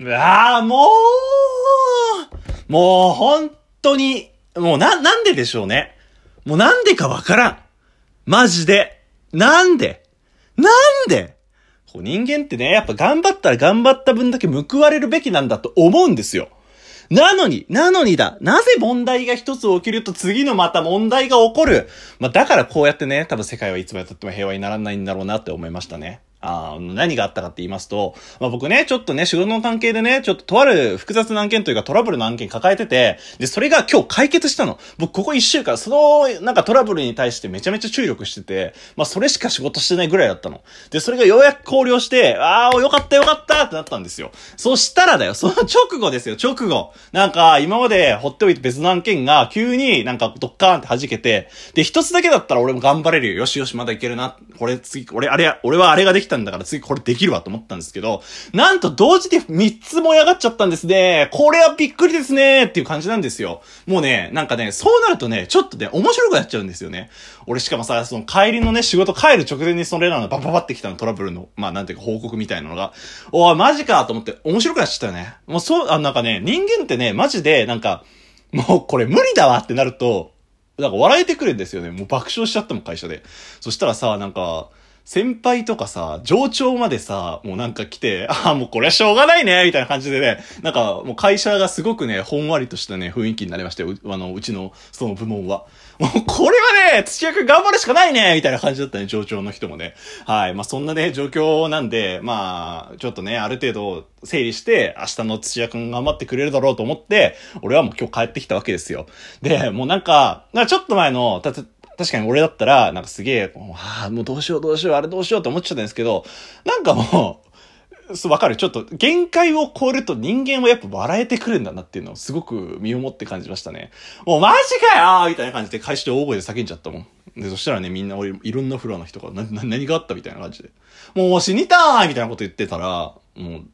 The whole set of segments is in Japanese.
うわー、もう、もう本当に、もうな、なんででしょうね。もうなんでかわからん。マジで。なんで？なんで？こう人間ってね、やっぱ頑張ったら頑張った分だけ報われるべきなんだと思うんですよ。なのに、なのにだ。なぜ問題が一つ起きると次のまた問題が起こる？まあ、だからこうやってね、多分世界はいつまで経っても平和にならないんだろうなって思いましたね。あ何があったかって言いますと、まあ、僕ね、ちょっとね、仕事の関係でね、ちょっととある複雑な案件というかトラブルの案件抱えてて、で、それが今日解決したの。僕ここ一週間、その、なんかトラブルに対してめちゃめちゃ注力してて、まあ、それしか仕事してないぐらいだったの。で、それがようやく考慮して、ああ、よかったよかったってなったんですよ。そしたらだよ、その直後ですよ、直後。なんか、今まで放っておいて別の案件が、急になんかドッカーンって弾けて、で、一つだけだったら俺も頑張れるよ。よしよし、まだいけるな。これ次、俺、あれや、俺はあれができたたんだから次これできるわと思ったんですけど、なんと同時で3つ燃え上がっちゃったんですね。これはびっくりですねっていう感じなんですよ。もうね、なんかね、そうなるとね、ちょっとね、面白くなっちゃうんですよね。俺しかもさ、その帰りのね、仕事帰る直前にそれらのバババってきたのトラブルの、まあなんていうか報告みたいなのが、おい、マジかと思って面白くなっちゃったよね。もうそう、あ、なんかね、人間ってね、マジで、なんか、もうこれ無理だわってなると、なんか笑えてくるんですよね。もう爆笑しちゃったもん、会社で。そしたらさ、なんか、先輩とかさ、上長までさ、もうなんか来て、ああ、もうこれはしょうがないね、みたいな感じでね、なんかもう会社がすごくね、ほんわりとしたね、雰囲気になりましたよ。あの、うちの、その部門は。もうこれはね、土屋くん頑張るしかないね、みたいな感じだったね、上長の人もね。はい。まあそんなね、状況なんで、まあ、ちょっとね、ある程度整理して、明日の土屋くん頑張ってくれるだろうと思って、俺はもう今日帰ってきたわけですよ。で、もうなんか、なんかちょっと前の、た確かに俺だったら、なんかすげえ、ああ、もうどうしようどうしよう、あれどうしようって思っちゃったんですけど、なんかもう、そう、わかる。ちょっと、限界を超えると人間はやっぱ笑えてくるんだなっていうのをすごく身をもって感じましたね。もうマジかよみたいな感じで開始で大声で叫んじゃったもん。で、そしたらね、みんな俺、いろんなフロアの人が、な、な、何があったみたいな感じで。もう死にたーみたいなこと言ってたら、もう、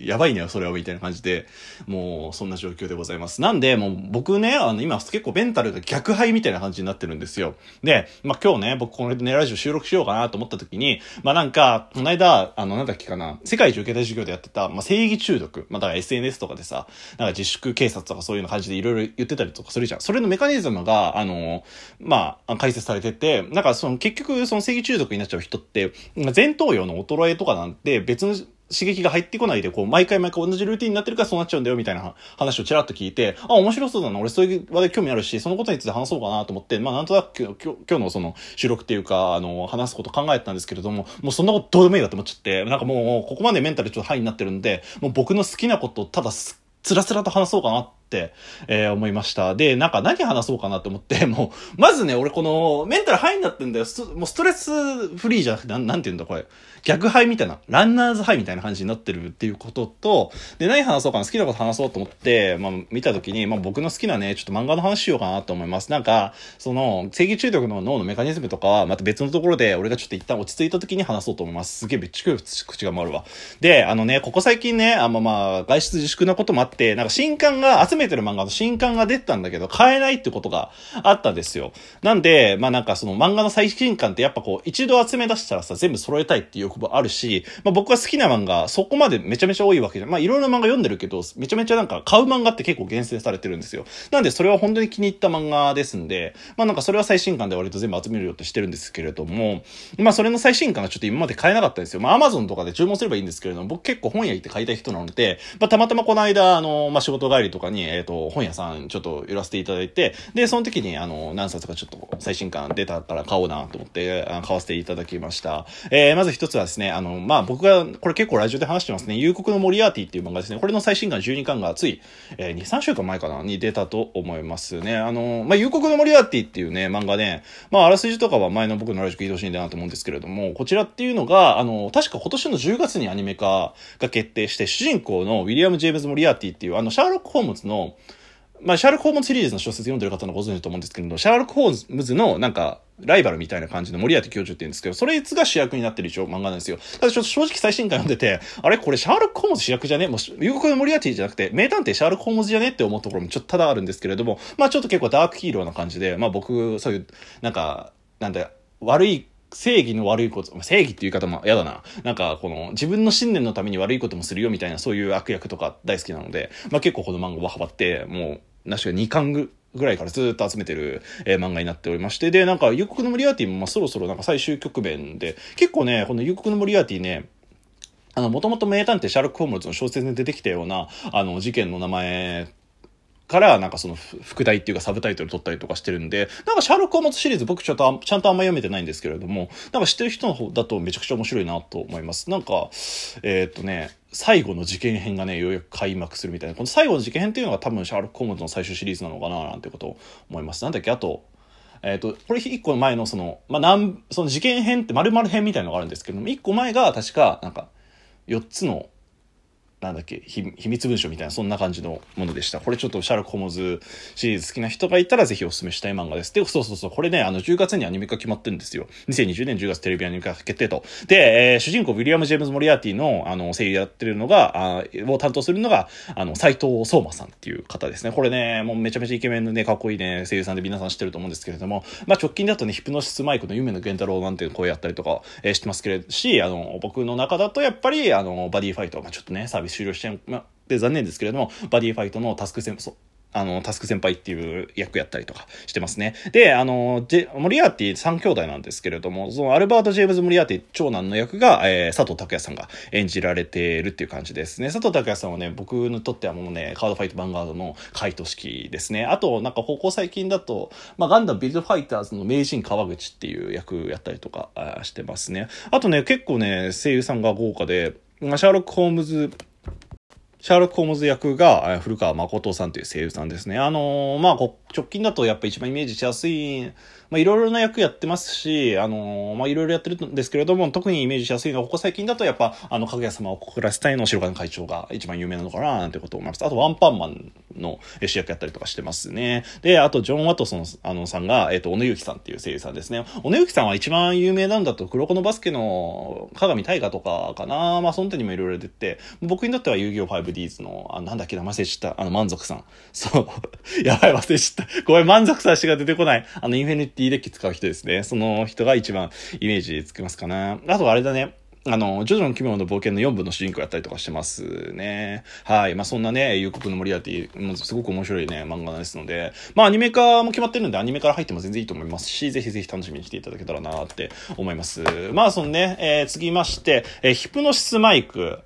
やばいねそれは、みたいな感じで、もう、そんな状況でございます。なんで、もう、僕ね、あの、今、結構メンタルが逆敗みたいな感じになってるんですよ。で、まあ、今日ね、僕、このね、ラジオ収録しようかなと思った時に、まあ、なんか、この間、あの、なんだっけかな、世界一受けた授業でやってた、まあ、正義中毒。まあ、だから SNS とかでさ、なんか自粛警察とかそういうの感じでいろいろ言ってたりとかするじゃん。それのメカニズムが、あの、まあ、解説されてて、なんか、その、結局、その正義中毒になっちゃう人って、前頭葉の衰えとかなんて、別の刺激が入ってこないで、こう、毎回毎回同じルーティンになってるからそうなっちゃうんだよ、みたいな話をちらっと聞いて、あ、面白そうだな、俺そういう話で興味あるし、そのことについて話そうかなと思って、まあなんとなく今日今日のその収録っていうか、あの、話すこと考えてたんですけれども、もうそんなことどうでもいいだと思っちゃって、なんかもう、ここまでメンタルちょっとハイになってるんで、もう僕の好きなことをただすつらつらと話そうかなって、えー、思いました。で、なんか何話そうかなと思って、もう、まずね、俺この、メンタルハイになってんだよ。もうストレスフリーじゃなくて、なん、なんて言うんだこれ。逆ハイみたいな、ランナーズハイみたいな感じになってるっていうことと、で、何話そうかな、好きなこと話そうと思って、まあ、見たときに、まあ、僕の好きなね、ちょっと漫画の話しようかなと思います。なんか、その、正義中毒の脳のメカニズムとかは、また別のところで、俺がちょっと一旦落ち着いたときに話そうと思います。すげえめっちゃ口が回るわ。で、あのね、ここ最近ね、あんままあ、外出自粛なこともあって、なんか新刊が、集めてる漫画の新刊が出てたんだけど、買えないってことがあったんですよ。なんで、まあなんかその漫画の最新刊ってやっぱこう、一度集め出したらさ、全部揃えたいっていう欲望あるし、まあ僕は好きな漫画、そこまでめちゃめちゃ多いわけじゃん。まあいろいろな漫画読んでるけど、めちゃめちゃなんか買う漫画って結構厳選されてるんですよ。なんでそれは本当に気に入った漫画ですんで、まあなんかそれは最新刊で割と全部集めるよってしてるんですけれども、まあそれの最新刊がちょっと今まで買えなかったんですよ。まあ Amazon とかで注文すればいいんですけれども、僕結構本屋行って買いたい人なので、まあたまたまこの間、あの、まあ仕事帰りとかに、えっ、ー、と、本屋さんちょっと寄らせていただいて、で、その時にあの、何冊かちょっと最新刊出たから買おうなと思って、買わせていただきました。えー、まず一つはですね、あの、まあ僕が、これ結構ラジオで話してますね、夕刻のモリアーティっていう漫画ですね。これの最新刊12巻がつい、えー、2、3週間前かなに出たと思いますね。あの、まあ、夕刻のモリアーティっていうね、漫画ね、まあ、あらすじとかは前の僕のラジオ聞いてほしいんだなと思うんですけれども、こちらっていうのが、あの、確か今年の10月にアニメ化が決定して、主人公のウィリアム・ジェームズ・モリアーティっていう、あの、シャーロック・ホームズの、のまあ、シャーロック・ホームズシリーズの小説読んでる方のご存知だと思うんですけど、シャーロック・ホームズのなんか、ライバルみたいな感じの森当教授って言うんですけど、それいつが主役になってる一応漫画なんですよ。ただちょっと正直最新刊読んでて、あれ？これシャーロック・ホームズ主役じゃね？もう、有国の森当じゃなくて、名探偵シャーロック・ホームズじゃね？って思うところもちょっとただあるんですけれども、まあちょっと結構ダークヒーローな感じで、まあ僕、そういう、なんか、なんだ、悪い正義の悪いこと、正義っていう言い方も嫌だな。なんか、この、自分の信念のために悪いこともするよみたいな、そういう悪役とか大好きなので、まあ結構この漫画はハマって、もう、なしか2巻ぐぐらいからずっと集めてる、えー、漫画になっておりまして、で、なんか、夕刻のモリアーティも、まあ、そろそろなんか最終局面で、結構ね、この夕刻のモリアーティね、あの、もともと名探偵シャーロック・ホームズの小説に出てきたような、あの、事件の名前からなんかその副題っていうかサブタイトル取ったりとかしてるんで、なんかシャーロック・ホームズシリーズ僕ちょっとちゃんとあんま読めてないんですけれども、なんか知ってる人の方だとめちゃくちゃ面白いなと思います。なんか、えー、っとね、最後の事件編がね、ようやく開幕するみたいな。この最後の事件編っていうのが多分シャーロック・ホームズの最終シリーズなのかななんてことを思います。なんだっけ？あと、えっ、ー、と、これ一個前のその、まあ、なん、その事件編って丸々編みたいなのがあるんですけども、一個前が確か、なんか、4つのなんだっけ秘密文書みたいなそんな感じのものでした。これちょっとシャーロック・ホームズシリーズ好きな人がいたらぜひお勧めしたい漫画です。でそうそうそうこれねあの10月にアニメ化決まってるんですよ。2020年10月テレビアニメ化決定と。で、えー、主人公ウィリアム・ジェームズ・モリアーティのあの声優やってるのがあを担当するのがあの斎藤壮馬さんっていう方ですね。これねもうめちゃめちゃイケメンのねかっこいいね声優さんで皆さん知ってると思うんですけれども、まあ、直近だとねヒプノシスマイクの夢野幻太郎なんていう声やったりとか、えー、してますけれどしあの僕の中だとやっぱりあのバディファイト、まあ、ちょっとねサービス終了しちゃう、まあで残念ですけれども、バディファイトのタスク戦、あの、タスク先輩っていう役やったりとかしてますね。で、あの、ジェモリアーティ3兄弟なんですけれども、そのアルバート・ジェームズ・モリアーティ長男の役が、えー、佐藤拓也さんが演じられてるっていう感じですね。佐藤拓也さんはね、僕にとってはもうね、カードファイト・ヴァンガードの回答式ですね。あと、なんかここ最近だと、まあ、ガンダム・ビルド・ファイターズの名人川口っていう役やったりとかしてますね。あとね、結構ね、声優さんが豪華で、シャーロック・ホームズシャーロック・ホームズ役が古川誠さんという声優さんですね。あのー、まあ、直近だとやっぱ一番イメージしやすいまあ、いろいろな役やってますし、あのー、まあ、いろいろやってるんですけれども、特にイメージしやすいのは、ここ最近だとやっぱ、あの、かぐや様を告らせたいの白金会長が一番有名なのかな、なんてことを思います。あと、ワンパンマンの主役やったりとかしてますね。で、あと、ジョン・ワトソン、あの、さんが、えっ、ー、と、小野ゆきさんっていう声優さんですね。小野ゆきさんは一番有名なんだと、黒子のバスケの鏡大河とかかな。まあ、その手にもいろいろ出て、僕にとっては遊戯王 5Ds の、あなんだっけ、名前忘れちった、あの、満足さん。そう。やばい、忘れちった。ごめん、満足さしか出てこない。あの、インフィニティデッキ使う人ですね。その人が一番イメージつきますかな。あとあれだね。あの、ジョジョの奇妙な冒険の4部の主人公やったりとかしてますね。はい。まあ、そんなね、夕刻のモリアティ、もすごく面白いね、漫画ですので、まあ、アニメ化も決まってるんで、アニメから入っても全然いいと思いますし、ぜひぜひ楽しみにしていただけたらなって思います。まあ、そのね、えー、次まして、えー、ヒプノシスマイク、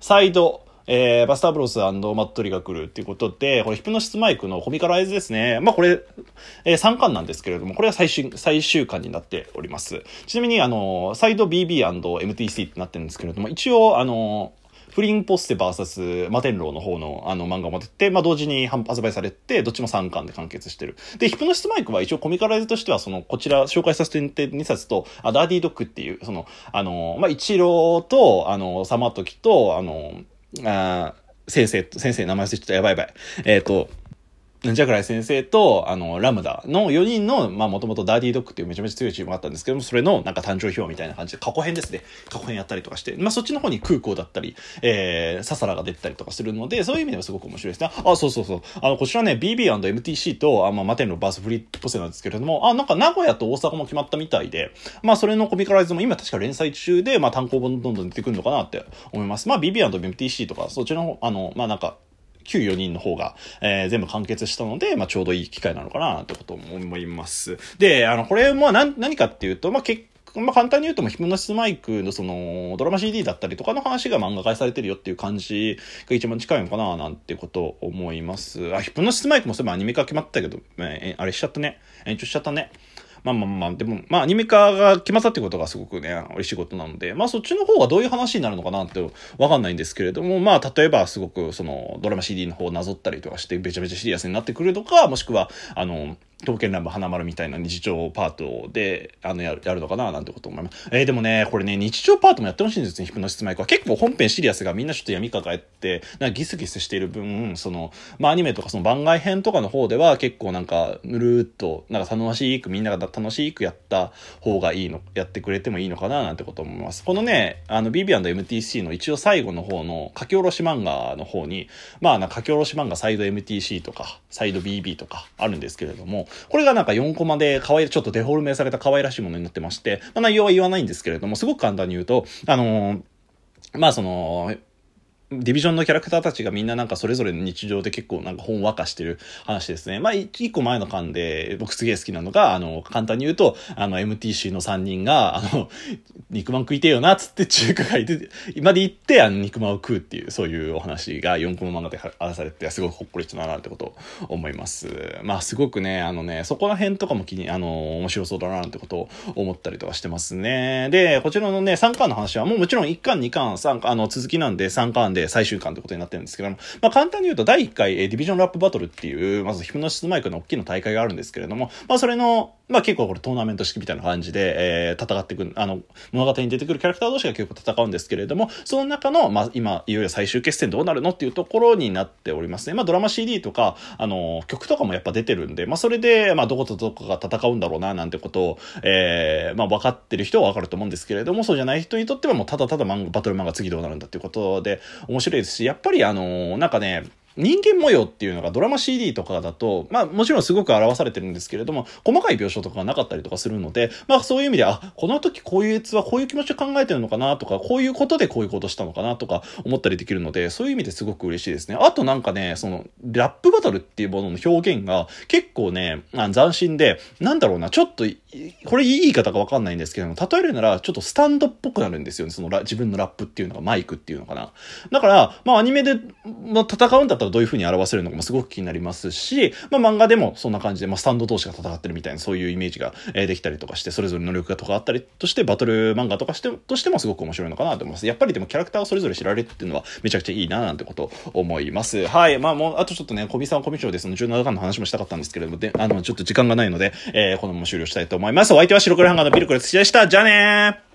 サイド、えー、バスターブロスマットリが来るっていうことで、これヒプノシスマイクのコミカライズですね。まあこれ、えー、3巻なんですけれども、これは最終、最終巻になっております。ちなみに、あの、サイド BB&MTC ってなってるんですけれども、一応、あの、フリンポステ VS マテンローの方のあの漫画も出て、まあ同時に発売されて、どっちも3巻で完結してる。で、ヒプノシスマイクは一応コミカライズとしては、その、こちら紹介させて2冊と、あダーディードッグっていう、その、あの、まあ、一郎と、あの、サマトキと、あの、あ先生、先生名前忘れちゃった。やばいやばい。えっ、ー、と、ジャグライ先生と、あの、ラムダの4人の、まあ、もともとダーディードッグっていうめちゃめちゃ強いチームがあったんですけども、それの、なんか誕生表みたいな感じで、過去編ですね。過去編やったりとかして、まあ、そっちの方に空港だったり、えー、ササラが出てたりとかするので、そういう意味ではすごく面白いですね。あ、そうそうそう。あの、こちらね、BB&MTC と、あまあ、マテンのバースフリッポセなんですけれども、あ、なんか名古屋と大阪も決まったみたいで、まあ、それのコミカライズも今確か連載中で、まあ、単行本どんどん出てくるのかなって思います。まあ、BB&MTC とか、そっちの、あの、まあ、なんか、旧4人の方が、えー、全部完結したので、まあ、ちょうどいい機会なのかな、ってことも思います。で、あの、これも何、何かっていうと、まあ、結まあ、簡単に言うとも、ヒプノシスマイクのその、ドラマ CD だったりとかの話が漫画化されてるよっていう感じが一番近いのかな、なんてこと思います。あ、ヒプノシスマイクもそういえばアニメ化決まったけど、えあれしちゃったね。延長しちゃったね。まあまあまあ、でも、まあアニメ化が決まったってことがすごくね、嬉しいことなので、まあそっちの方がどういう話になるのかなってわかんないんですけれども、まあ例えばすごくそのドラマ CD の方をなぞったりとかして、べちゃべちゃシリアスになってくるとか、もしくは、あの、刀剣乱舞花丸みたいな日常パートで、あの、やる、やるのかななんてこと思います。えー、でもね、これね、日常パートもやってほしいんですね、ヒプノシスマイクは。結構本編シリアスがみんなちょっと闇抱えて、なんかギスギスしている分、その、まあアニメとかその番外編とかの方では結構なんか、ぬるーっと、なんか楽しく、みんなが楽しくやった方がいいの、やってくれてもいいのかななんてこと思います。このね、あの、BB&MTC の一応最後の方の書き下ろし漫画の方に、まあ、書き下ろし漫画サイド MTC とか、サイド BB とかあるんですけれども、これがなんか4コマで可愛い、ちょっとデフォルメされた可愛らしいものになってまして、まあ、内容は言わないんですけれども、すごく簡単に言うと、あのー、まあその、ディビジョンのキャラクターたちがみんななんかそれぞれの日常で結構なんかほんわかしてる話ですね。まあ、一個前の巻で僕すげえ好きなのが、あの、簡単に言うと、あの、MTC の3人が、あの、肉まん食いてえよな、つって中華街で、今で行って、あの、肉まんを食うっていう、そういうお話が4コマ漫画で話されて、すごいほっこりしたな、ってことを思います。まあ、すごくね、あのね、そこら辺とかも気に、あの、面白そうだな、なんてことを思ったりとかしてますね。で、こちらのね、3巻の話はもうもちろん1巻、2巻、3巻、あの、続きなんで3巻で最終巻ってことになってるんですけども、まあ、簡単に言うと第1回、え、ディビジョンラップバトルっていう、まずヒプノシスマイクの大きな大会があるんですけれども、まあ、それの、まあ、結構これトーナメント式みたいな感じで、えー、戦っていく、あの、物語に出てくるキャラクター同士が結構戦うんですけれども、その中の、まあ、今、いよいよ最終決戦どうなるのっていうところになっておりますね。まあ、ドラマ CD とか、あの、曲とかもやっぱ出てるんで、まあ、それで、まあ、どことどこが戦うんだろうな、なんてことを、えー、まあ、分かってる人は分かると思うんですけれども、そうじゃない人にとってはもうただただ漫画、バトル漫画次どうなるんだっていうことで面白いですし、やっぱりあの、なんかね、人間模様っていうのがドラマ CD とかだと、まあもちろんすごく表されてるんですけれども、細かい描写とかがなかったりとかするので、まあそういう意味で、あ、この時こういうやつはこういう気持ちで考えてるのかなとか、こういうことでこういうことしたのかなとか思ったりできるので、そういう意味ですごく嬉しいですね。あとなんかね、その、ラップバトルっていうものの表現が結構ね、あ斬新で、なんだろうな、ちょっと、これいい言い方かわかんないんですけども、例えるならちょっとスタンドっぽくなるんですよね。その自分のラップっていうのがマイクっていうのかな。だから、まあアニメで、まあ、戦うんだったらどういう風に表せるるのかもすごく気になりますし、まあ漫画でもそんな感じで、まあスタンド同士が戦ってるみたいなそういうイメージが、えできたりとかして、それぞれ能力がとかあったりとして、バトル漫画とかして、としてもすごく面白いのかなと思います。やっぱりでもキャラクターをそれぞれ知られるっていうのはめちゃくちゃいいななんてことを思います。はい。まあもう、あとちょっとね、小見さんコミュ障でその17巻の話もしたかったんですけれども、で、あの、ちょっと時間がないので、えー、このまま終了したいと思います。お相手は白黒ハンガーのビルクレツでした。じゃあねー